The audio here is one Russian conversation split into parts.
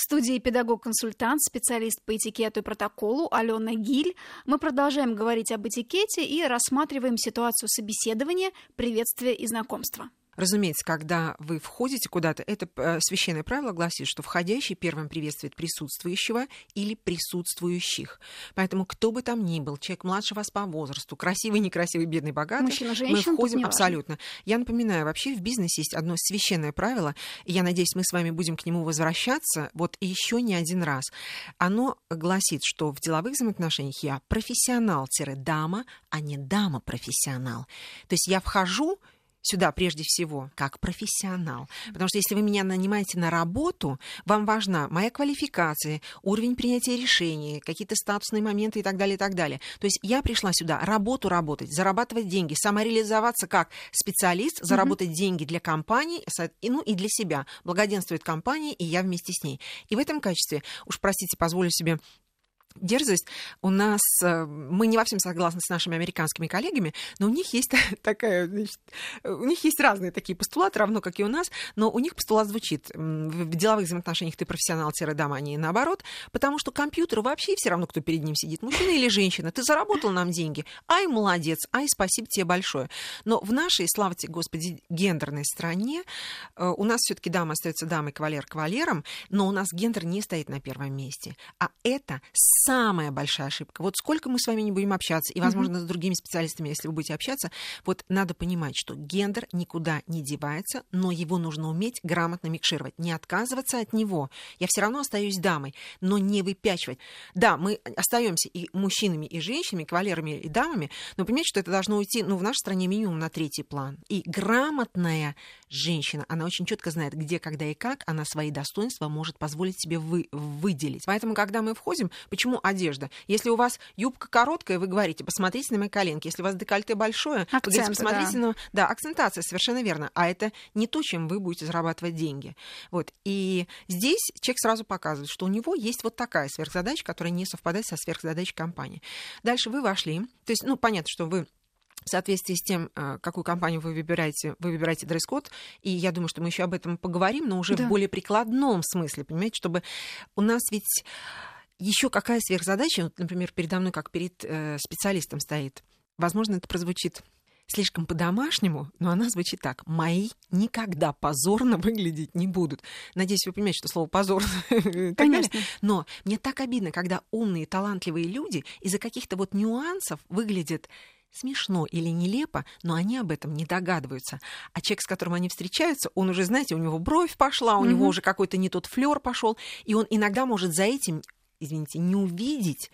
В студии педагог-консультант, специалист по этикету и протоколу Алена Гиль. Мы продолжаем говорить об этикете и рассматриваем ситуацию собеседования, приветствия и знакомства. Разумеется, когда вы входите куда-то, это э, священное правило гласит, что входящий первым приветствует присутствующего или присутствующих. Поэтому кто бы там ни был, человек младше вас по возрасту, красивый, некрасивый, бедный, богатый, Мужчина, женщина, мы входим абсолютно. Я напоминаю, вообще в бизнесе есть одно священное правило, и я надеюсь, мы с вами будем к нему возвращаться вот еще не один раз. Оно гласит, что в деловых взаимоотношениях я профессионал-дама, а не дама-профессионал. То есть я вхожу сюда прежде всего как профессионал. Потому что если вы меня нанимаете на работу, вам важна моя квалификация, уровень принятия решений, какие-то статусные моменты и так далее, и так далее. То есть я пришла сюда работу работать, зарабатывать деньги, самореализоваться как специалист, заработать mm-hmm. деньги для компании, ну и для себя. Благоденствует компания, и я вместе с ней. И в этом качестве, уж простите, позволю себе дерзость. У нас, э, мы не во всем согласны с нашими американскими коллегами, но у них есть такая, значит, у них есть разные такие постулаты, равно как и у нас, но у них постулат звучит, в деловых взаимоотношениях ты профессионал-дама, а не наоборот, потому что компьютеру вообще все равно, кто перед ним сидит, мужчина или женщина, ты заработал нам деньги, ай, молодец, ай, спасибо тебе большое. Но в нашей, слава тебе, Господи, гендерной стране э, у нас все таки дама остается дамой, кавалер кавалером, но у нас гендер не стоит на первом месте, а это самая большая ошибка. Вот сколько мы с вами не будем общаться, и, возможно, mm-hmm. с другими специалистами, если вы будете общаться, вот надо понимать, что гендер никуда не девается, но его нужно уметь грамотно микшировать, не отказываться от него. Я все равно остаюсь дамой, но не выпячивать. Да, мы остаемся и мужчинами, и женщинами, кавалерами и дамами, но понимаете, что это должно уйти, ну, в нашей стране минимум на третий план. И грамотная женщина, она очень четко знает, где, когда и как она свои достоинства может позволить себе вы, выделить. Поэтому, когда мы входим, почему Почему одежда? Если у вас юбка короткая, вы говорите, посмотрите на мои коленки. Если у вас декольте большое, Акценты, вы говорите, посмотрите да. на... Да, акцентация, совершенно верно. А это не то, чем вы будете зарабатывать деньги. Вот. И здесь человек сразу показывает, что у него есть вот такая сверхзадача, которая не совпадает со сверхзадачей компании. Дальше вы вошли. То есть, ну, понятно, что вы в соответствии с тем, э, какую компанию вы выбираете, вы выбираете дресс-код, и я думаю, что мы еще об этом поговорим, но уже да. в более прикладном смысле, понимаете, чтобы у нас ведь еще какая сверхзадача, вот, например, передо мной, как перед э, специалистом стоит. Возможно, это прозвучит слишком по-домашнему, но она звучит так. Мои никогда позорно выглядеть не будут. Надеюсь, вы понимаете, что слово позор. Конечно. Но мне так обидно, когда умные, талантливые люди из-за каких-то вот нюансов выглядят смешно или нелепо, но они об этом не догадываются. А человек, с которым они встречаются, он уже, знаете, у него бровь пошла, у mm-hmm. него уже какой-то не тот флер пошел, и он иногда может за этим извините, не увидеть,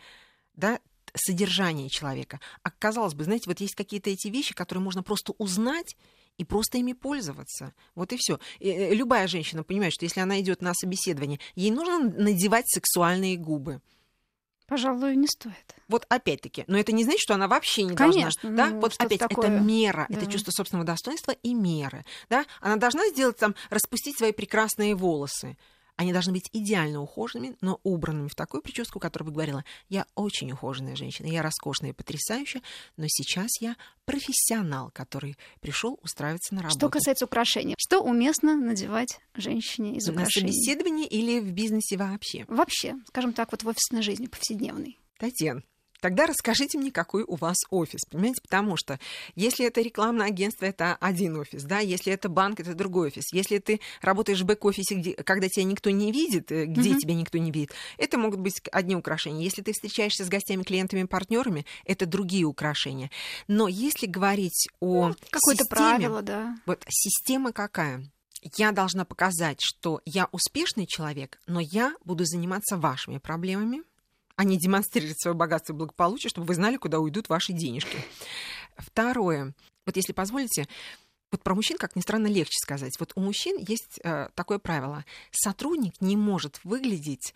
да, содержание человека. А казалось бы, знаете, вот есть какие-то эти вещи, которые можно просто узнать и просто ими пользоваться. Вот и все. Э, любая женщина понимает, что если она идет на собеседование, ей нужно надевать сексуальные губы. Пожалуй, не стоит. Вот опять-таки, но это не значит, что она вообще не Конечно, должна. Ну, да? Вот опять, такое... это мера, да. это чувство собственного достоинства и меры. Да? Она должна сделать там, распустить свои прекрасные волосы. Они должны быть идеально ухоженными, но убранными в такую прическу, которую вы говорила. Я очень ухоженная женщина, я роскошная и потрясающая, но сейчас я профессионал, который пришел устраиваться на работу. Что касается украшений, что уместно надевать женщине из украшений? На собеседовании или в бизнесе вообще? Вообще, скажем так, вот в офисной жизни, повседневной. Татьяна, Тогда расскажите мне, какой у вас офис, понимаете? Потому что если это рекламное агентство, это один офис, да, если это банк, это другой офис. Если ты работаешь в бэк-офисе, где, когда тебя никто не видит, э, где mm-hmm. тебя никто не видит, это могут быть одни украшения. Если ты встречаешься с гостями, клиентами, партнерами, это другие украшения. Но если говорить о ну, какое-то правило, да. Вот система какая? я должна показать, что я успешный человек, но я буду заниматься вашими проблемами, а не демонстрировать свое богатство и благополучие, чтобы вы знали, куда уйдут ваши денежки. Второе. Вот если позволите, вот про мужчин, как ни странно, легче сказать. Вот у мужчин есть э, такое правило. Сотрудник не может выглядеть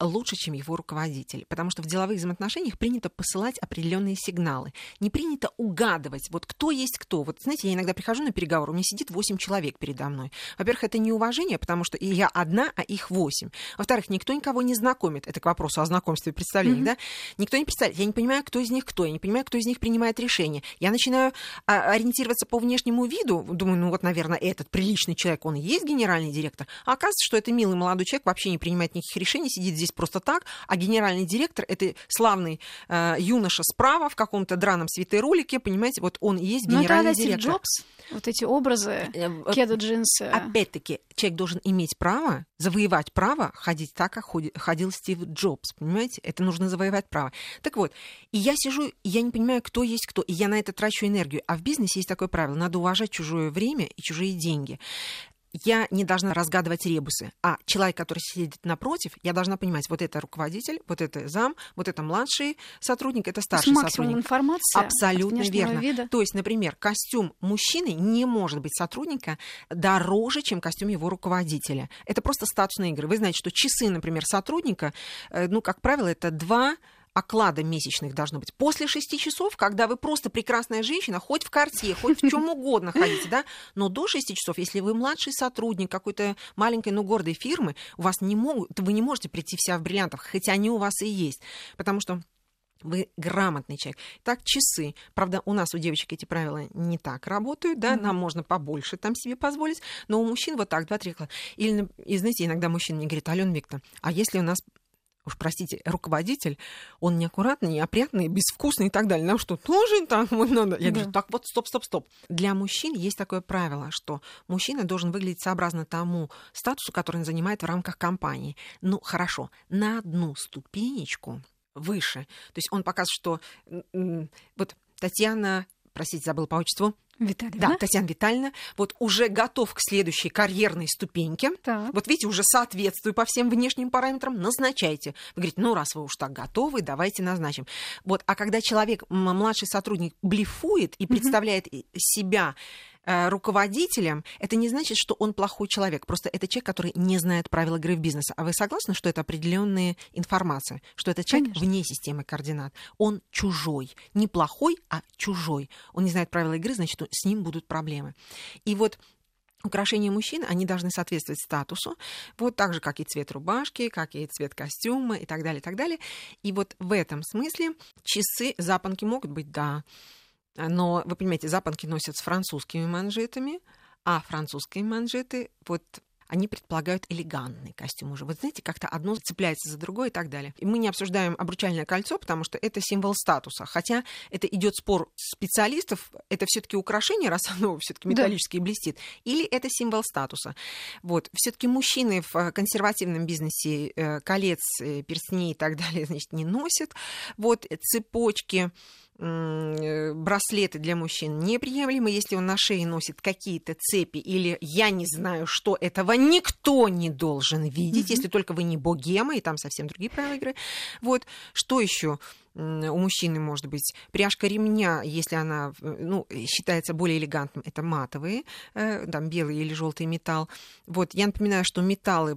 лучше, чем его руководитель. Потому что в деловых взаимоотношениях принято посылать определенные сигналы. Не принято угадывать, вот кто есть кто. Вот, знаете, я иногда прихожу на переговоры, у меня сидит 8 человек передо мной. Во-первых, это неуважение, потому что я одна, а их 8. Во-вторых, никто никого не знакомит. Это к вопросу о знакомстве и представлении, mm-hmm. да? Никто не представляет. Я не понимаю, кто из них кто. Я не понимаю, кто из них принимает решение. Я начинаю а, ориентироваться по внешнему виду. Думаю, ну вот, наверное, этот приличный человек, он и есть генеральный директор. А оказывается, что это милый молодой человек, вообще не принимает никаких решений, сидит здесь просто так, а генеральный директор — это славный э, юноша справа в каком-то драном свитеролике, понимаете, вот он и есть ну, генеральный Но это директор. Джобс, вот эти образы, э, кеда джинсы. Опять-таки, человек должен иметь право, завоевать право ходить так, как ходил Стив Джобс, понимаете? Это нужно завоевать право. Так вот, и я сижу, и я не понимаю, кто есть кто, и я на это трачу энергию. А в бизнесе есть такое правило, надо уважать чужое время и чужие деньги я не должна разгадывать ребусы, а человек, который сидит напротив, я должна понимать, вот это руководитель, вот это зам, вот это младший сотрудник, это старший То есть сотрудник. информации Абсолютно верно. Вида. То есть, например, костюм мужчины не может быть сотрудника дороже, чем костюм его руководителя. Это просто статусные игры. Вы знаете, что часы, например, сотрудника, э, ну, как правило, это два оклада месячных должно быть после 6 часов, когда вы просто прекрасная женщина, хоть в карте, хоть в чем угодно ходите, да, но до 6 часов, если вы младший сотрудник какой-то маленькой, но гордой фирмы, у вас не могут, вы не можете прийти вся в бриллиантах, хотя они у вас и есть, потому что вы грамотный человек. Так, часы. Правда, у нас у девочек эти правила не так работают, да, mm-hmm. нам можно побольше там себе позволить, но у мужчин вот так, два-три Или, и знаете, иногда мужчина мне говорит, Алена Викторовна, а если у нас уж простите, руководитель, он неаккуратный, неопрятный, безвкусный и так далее. Нам что, тоже так вот надо? Я да. говорю, так вот, стоп, стоп, стоп. Для мужчин есть такое правило, что мужчина должен выглядеть сообразно тому статусу, который он занимает в рамках компании. Ну, хорошо, на одну ступенечку выше. То есть он показывает, что вот Татьяна, простите, забыл по отчеству, Витальевна. Да, Татьяна Витальевна, вот уже готов к следующей карьерной ступеньке. Так. Вот видите, уже соответствую по всем внешним параметрам, назначайте. Вы говорите, ну, раз вы уж так готовы, давайте назначим. Вот, а когда человек, младший сотрудник, блефует и представляет mm-hmm. себя руководителем, это не значит, что он плохой человек. Просто это человек, который не знает правил игры в бизнесе. А вы согласны, что это определенная информация, что это человек Конечно. вне системы координат? Он чужой. Не плохой, а чужой. Он не знает правила игры, значит, с ним будут проблемы. И вот Украшения мужчин, они должны соответствовать статусу, вот так же, как и цвет рубашки, как и цвет костюма и так далее, и так далее. И вот в этом смысле часы, запонки могут быть, да, но, вы понимаете, запонки носят с французскими манжетами, а французские манжеты, вот они предполагают элегантный костюм уже. Вот знаете, как-то одно цепляется за другое и так далее. И мы не обсуждаем обручальное кольцо, потому что это символ статуса. Хотя это идет спор специалистов, это все-таки украшение, раз оно все-таки металлически да. блестит, или это символ статуса. Вот. Все-таки мужчины в э, консервативном бизнесе э, колец, э, перстней и так далее, значит, не носят. Вот цепочки браслеты для мужчин неприемлемы, если он на шее носит какие-то цепи или я не знаю что, этого никто не должен видеть, mm-hmm. если только вы не богема, и там совсем другие правила игры. Вот, что еще? У мужчины может быть пряжка ремня, если она ну, считается более элегантным, это матовые, э, там белый или желтый металл. Вот я напоминаю, что металлы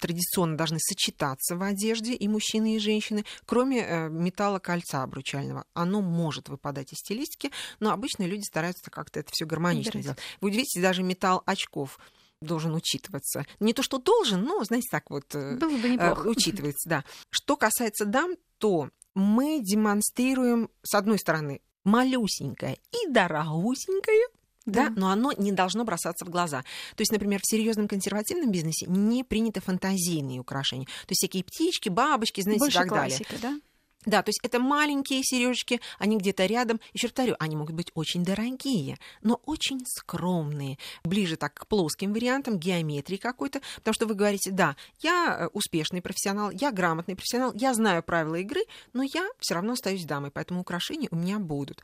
традиционно должны сочетаться в одежде и мужчины, и женщины, кроме э, металла кольца обручального. Оно может выпадать из стилистики, но обычно люди стараются как-то это все гармонично делать. Вы видите, даже металл очков должен учитываться. Не то, что должен, но, знаете, так вот э, Было бы неплохо. учитывается, да. Что касается дам, то мы демонстрируем, с одной стороны, малюсенькое и дорогусенькое, да. да, но оно не должно бросаться в глаза. То есть, например, в серьезном консервативном бизнесе не приняты фантазийные украшения. То есть всякие птички, бабочки, знаете, Больше и так классика, далее. Да? Да, то есть это маленькие сережки, они где-то рядом. Еще повторю, они могут быть очень дорогие, но очень скромные. Ближе так к плоским вариантам, геометрии какой-то. Потому что вы говорите, да, я э, успешный профессионал, я грамотный профессионал, я знаю правила игры, но я все равно остаюсь дамой, поэтому украшения у меня будут.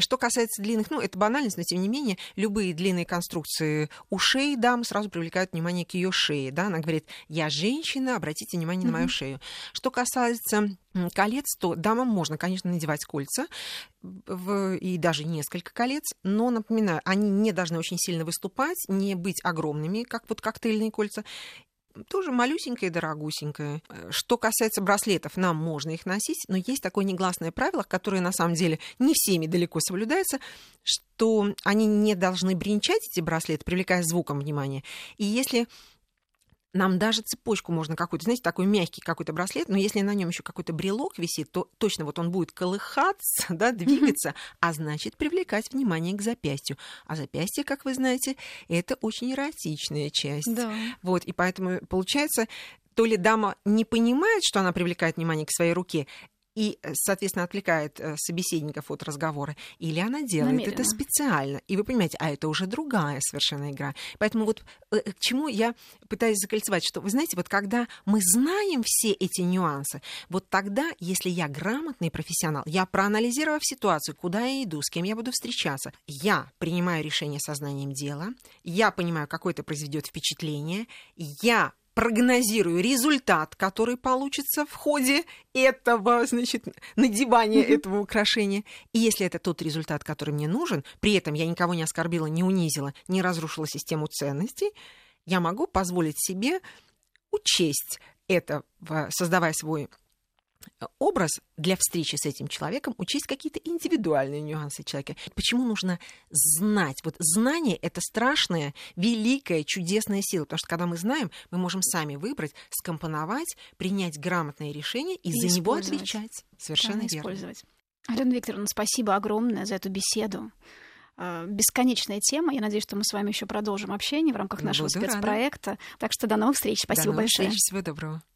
Что касается длинных, ну, это банальность, но тем не менее, любые длинные конструкции ушей дамы сразу привлекают внимание к ее шее. Да? Она говорит, я женщина, обратите внимание mm-hmm. на мою шею. Что касается колец, то дамам можно, конечно, надевать кольца в, и даже несколько колец, но, напоминаю, они не должны очень сильно выступать, не быть огромными, как вот коктейльные кольца, тоже малюсенькая и дорогусенькая. Что касается браслетов, нам можно их носить, но есть такое негласное правило, которое на самом деле не всеми далеко соблюдается, что они не должны бренчать, эти браслеты, привлекая звуком внимания. И если нам даже цепочку можно какую-то, знаете, такой мягкий какой-то браслет, но если на нем еще какой-то брелок висит, то точно вот он будет колыхаться, да, двигаться, а значит привлекать внимание к запястью. А запястье, как вы знаете, это очень эротичная часть. Да. Вот, и поэтому получается, то ли дама не понимает, что она привлекает внимание к своей руке, и, э, соответственно, отвлекает э, собеседников от разговора, или она делает Намеренно. это специально. И вы понимаете, а это уже другая совершенно игра. Поэтому вот э, к чему я пытаюсь закольцевать, что, вы знаете, вот когда мы знаем все эти нюансы, вот тогда, если я грамотный профессионал, я проанализировав ситуацию, куда я иду, с кем я буду встречаться, я принимаю решение сознанием дела, я понимаю, какое это произведет впечатление, я прогнозирую результат, который получится в ходе этого, значит, надевания этого украшения. И если это тот результат, который мне нужен, при этом я никого не оскорбила, не унизила, не разрушила систему ценностей, я могу позволить себе учесть это, создавая свой образ для встречи с этим человеком, учесть какие-то индивидуальные нюансы человека. Почему нужно знать? Вот знание — это страшная, великая, чудесная сила, потому что когда мы знаем, мы можем сами выбрать, скомпоновать, принять грамотное решение и, и за него отвечать. Совершенно верно. Использовать. Алена Викторовна, спасибо огромное за эту беседу бесконечная тема. Я надеюсь, что мы с вами еще продолжим общение в рамках нашего Буду спецпроекта. Рада. Так что до новых встреч. Спасибо до большое. Встреч. Всего доброго.